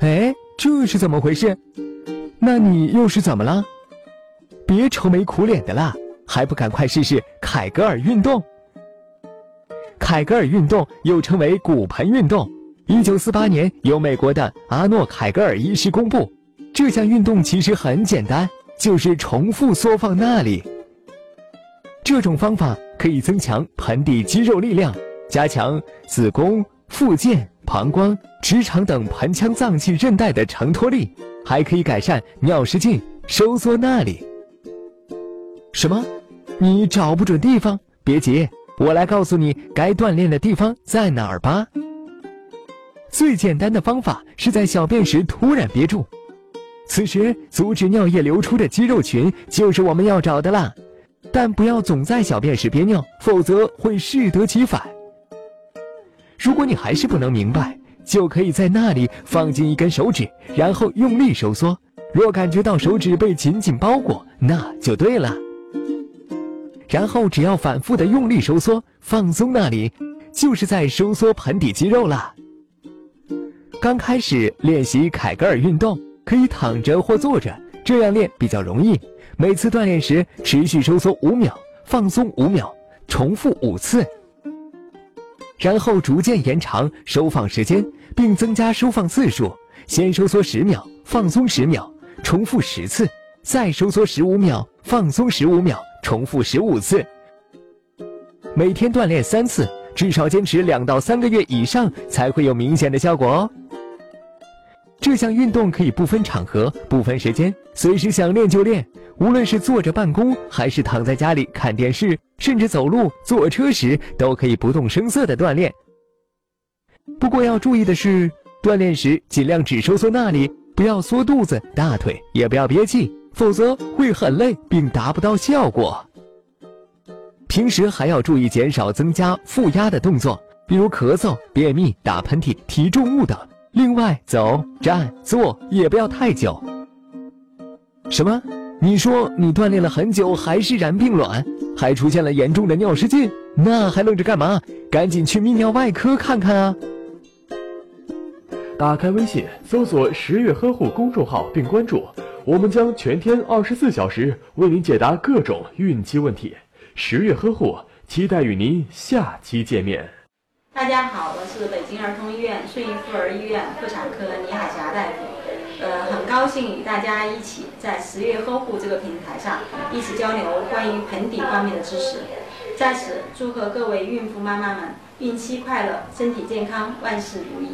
哎，这是怎么回事？那你又是怎么了？别愁眉苦脸的啦，还不赶快试试凯格尔运动？凯格尔运动又称为骨盆运动，一九四八年由美国的阿诺·凯格尔医师公布。这项运动其实很简单，就是重复缩放那里。这种方法可以增强盆底肌肉力量，加强子宫、附件。膀胱、直肠等盆腔脏器韧带的承托力，还可以改善尿失禁、收缩那里。什么？你找不准地方？别急，我来告诉你该锻炼的地方在哪儿吧。最简单的方法是在小便时突然憋住，此时阻止尿液流出的肌肉群就是我们要找的啦。但不要总在小便时憋尿，否则会适得其反。如果你还是不能明白，就可以在那里放进一根手指，然后用力收缩。若感觉到手指被紧紧包裹，那就对了。然后只要反复的用力收缩，放松那里，就是在收缩盆底肌肉了。刚开始练习凯格尔运动，可以躺着或坐着，这样练比较容易。每次锻炼时，持续收缩五秒，放松五秒，重复五次。然后逐渐延长收放时间，并增加收放次数。先收缩十秒，放松十秒，重复十次；再收缩十五秒，放松十五秒，重复十五次。每天锻炼三次，至少坚持两到三个月以上，才会有明显的效果哦。这项运动可以不分场合、不分时间，随时想练就练。无论是坐着办公，还是躺在家里看电视，甚至走路、坐车时，都可以不动声色的锻炼。不过要注意的是，锻炼时尽量只收缩那里，不要缩肚子、大腿，也不要憋气，否则会很累并达不到效果。平时还要注意减少增加负压的动作，比如咳嗽、便秘、打喷嚏、提重物等。另外，走、站、坐也不要太久。什么？你说你锻炼了很久还是然并卵，还出现了严重的尿失禁，那还愣着干嘛？赶紧去泌尿外科看看啊！打开微信，搜索“十月呵护”公众号并关注，我们将全天二十四小时为您解答各种孕期问题。十月呵护，期待与您下期见面。大家好，我是北京儿童医院顺义妇儿医院妇产科李海霞大夫。呃，很高兴与大家一起在十月呵护这个平台上一起交流关于盆底方面的知识。在此祝贺各位孕妇妈妈们孕期快乐，身体健康，万事如意。